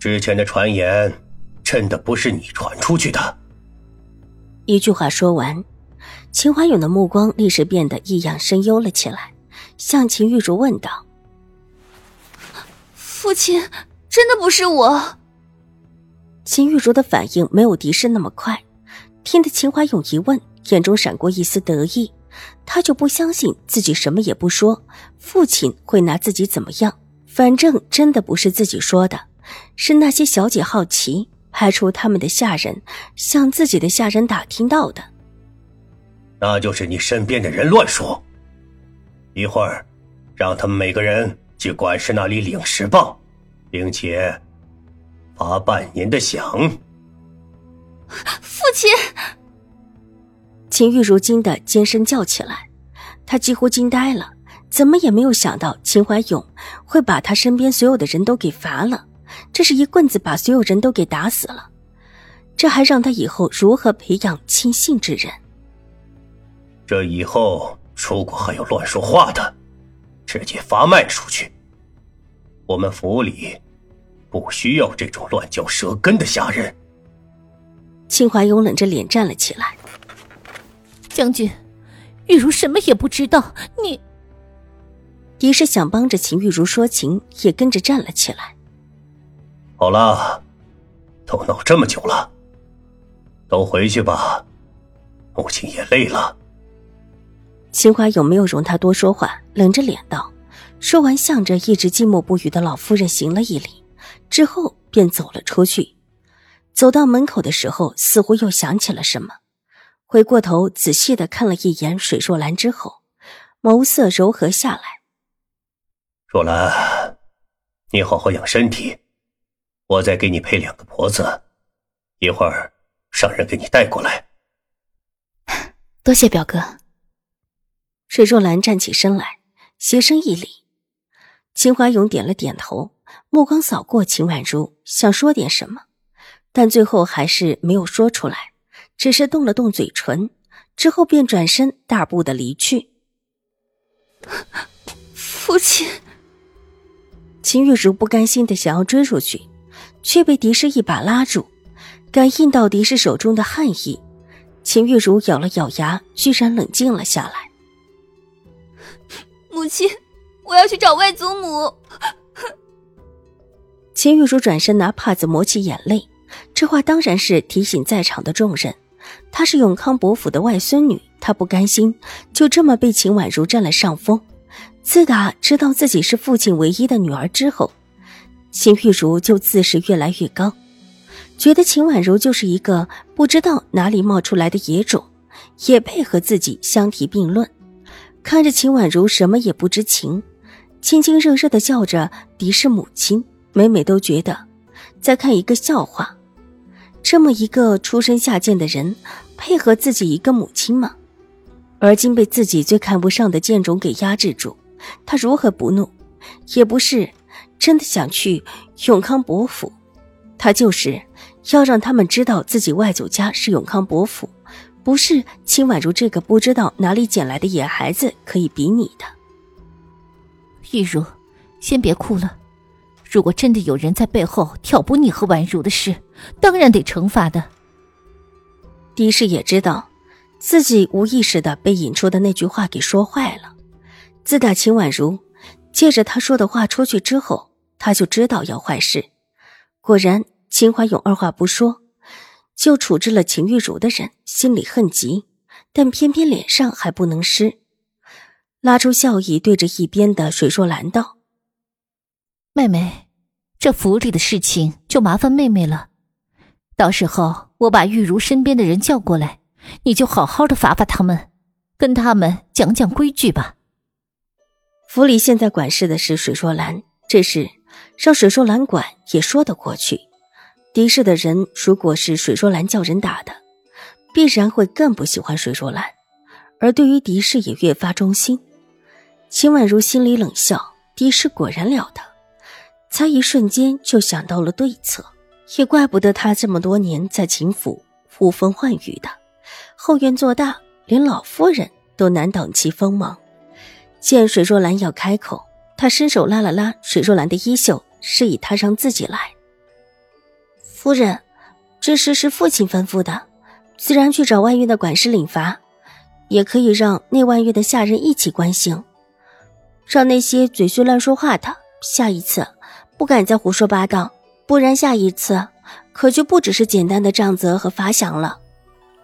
之前的传言，真的不是你传出去的。一句话说完，秦怀勇的目光立时变得异样深幽了起来，向秦玉茹问道：“父亲，真的不是我？”秦玉茹的反应没有狄氏那么快，听得秦怀勇一问，眼中闪过一丝得意，他就不相信自己什么也不说，父亲会拿自己怎么样。反正真的不是自己说的。是那些小姐好奇，派出他们的下人向自己的下人打听到的。那就是你身边的人乱说。一会儿，让他们每个人去管事那里领十棒，并且罚半年的饷。父亲，秦玉如惊的尖声叫起来，他几乎惊呆了，怎么也没有想到秦怀勇会把他身边所有的人都给罚了。这是一棍子把所有人都给打死了，这还让他以后如何培养亲信之人？这以后如果还有乱说话的，直接发卖出去。我们府里不需要这种乱嚼舌根的下人。秦怀勇冷着脸站了起来：“将军，玉茹什么也不知道。你……”狄氏想帮着秦玉茹说情，也跟着站了起来。好了，都闹这么久了，都回去吧。母亲也累了。秦怀有没有容他多说话，冷着脸道：“说完，向着一直寂寞不语的老夫人行了一礼，之后便走了出去。走到门口的时候，似乎又想起了什么，回过头仔细的看了一眼水若兰之后，眸色柔和下来。若兰，你好好养身体。”我再给你配两个婆子，一会儿让人给你带过来。多谢表哥。水若兰站起身来，斜身一礼。秦怀勇点了点头，目光扫过秦婉如，想说点什么，但最后还是没有说出来，只是动了动嘴唇，之后便转身大步的离去。父亲，秦玉茹不甘心的想要追出去。却被狄氏一把拉住，感应到狄氏手中的汗意，秦玉茹咬了咬牙，居然冷静了下来。母亲，我要去找外祖母。秦玉茹转身拿帕子抹起眼泪，这话当然是提醒在场的众人，她是永康伯府的外孙女，她不甘心就这么被秦婉如占了上风。自打知道自己是父亲唯一的女儿之后。秦玉茹就自视越来越高，觉得秦婉如就是一个不知道哪里冒出来的野种，也配合自己相提并论。看着秦婉如什么也不知情，亲亲热热的叫着敌视母亲，每每都觉得在看一个笑话。这么一个出身下贱的人，配合自己一个母亲吗？而今被自己最看不上的贱种给压制住，他如何不怒？也不是。真的想去永康伯府，他就是要让他们知道自己外祖家是永康伯府，不是秦婉如这个不知道哪里捡来的野孩子可以比拟的。玉茹，先别哭了。如果真的有人在背后挑拨你和婉如的事，当然得惩罚的。狄氏也知道自己无意识的被引出的那句话给说坏了。自打秦婉如借着他说的话出去之后。他就知道要坏事，果然，秦怀勇二话不说就处置了秦玉茹的人，心里恨极，但偏偏脸上还不能失，拉出笑意，对着一边的水若兰道：“妹妹，这府里的事情就麻烦妹妹了，到时候我把玉茹身边的人叫过来，你就好好的罚罚他们，跟他们讲讲规矩吧。”府里现在管事的是水若兰，这事。让水若兰管也说得过去，敌视的人如果是水若兰叫人打的，必然会更不喜欢水若兰，而对于敌视也越发忠心。秦婉如心里冷笑，敌视果然了得，才一瞬间就想到了对策，也怪不得他这么多年在秦府呼风唤雨的，后院做大，连老夫人都难挡其锋芒。见水若兰要开口，他伸手拉了拉水若兰的衣袖，示意他让自己来。夫人，这事是父亲吩咐的，自然去找外院的管事领罚，也可以让内外院的下人一起关心，让那些嘴碎乱说话的下一次不敢再胡说八道，不然下一次可就不只是简单的杖责和罚饷了。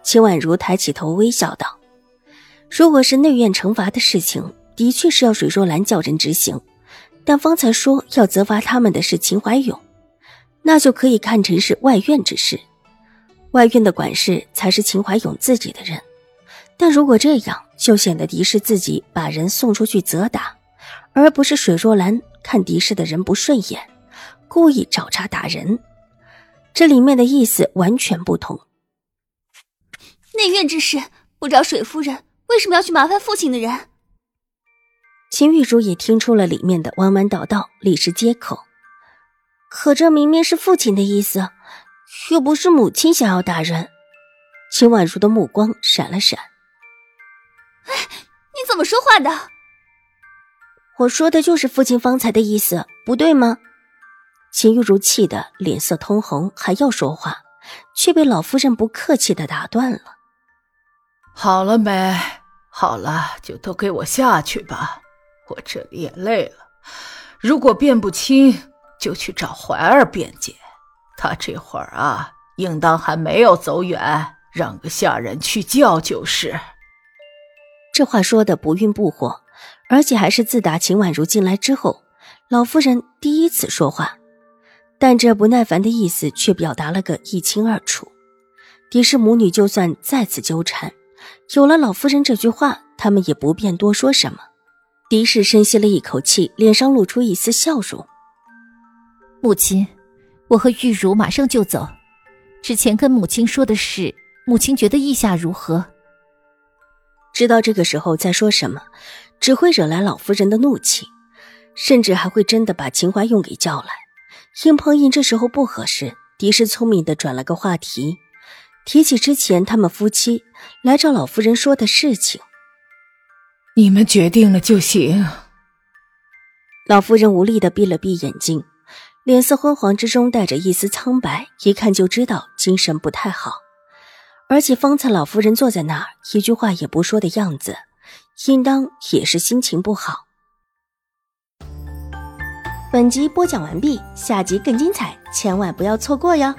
秦婉如抬起头微笑道：“如果是内院惩罚的事情。”的确是要水若兰叫人执行，但方才说要责罚他们的是秦怀勇，那就可以看成是外院之事。外院的管事才是秦怀勇自己的人，但如果这样，就显得狄氏自己把人送出去责打，而不是水若兰看狄氏的人不顺眼，故意找茬打人。这里面的意思完全不同。内院之事不找水夫人，为什么要去麻烦父亲的人？秦玉茹也听出了里面的弯弯道道，立时接口：“可这明明是父亲的意思，又不是母亲想要打人。”秦婉如的目光闪了闪：“哎，你怎么说话的？我说的就是父亲方才的意思，不对吗？”秦玉茹气得脸色通红，还要说话，却被老夫人不客气的打断了：“好了没？好了，就都给我下去吧。”我这里也累了，如果辩不清，就去找怀儿辩解。他这会儿啊，应当还没有走远，让个下人去叫就是。这话说的不愠不火，而且还是自打秦婉如进来之后，老夫人第一次说话。但这不耐烦的意思却表达了个一清二楚。狄氏母女就算再次纠缠，有了老夫人这句话，他们也不便多说什么。狄氏深吸了一口气，脸上露出一丝笑容。母亲，我和玉茹马上就走。之前跟母亲说的事，母亲觉得意下如何？知道这个时候再说什么，只会惹来老夫人的怒气，甚至还会真的把秦怀用给叫来。硬碰硬这时候不合适。狄氏聪明的转了个话题，提起之前他们夫妻来找老夫人说的事情。你们决定了就行。老夫人无力的闭了闭眼睛，脸色昏黄之中带着一丝苍白，一看就知道精神不太好。而且方才老夫人坐在那儿，一句话也不说的样子，应当也是心情不好。本集播讲完毕，下集更精彩，千万不要错过哟。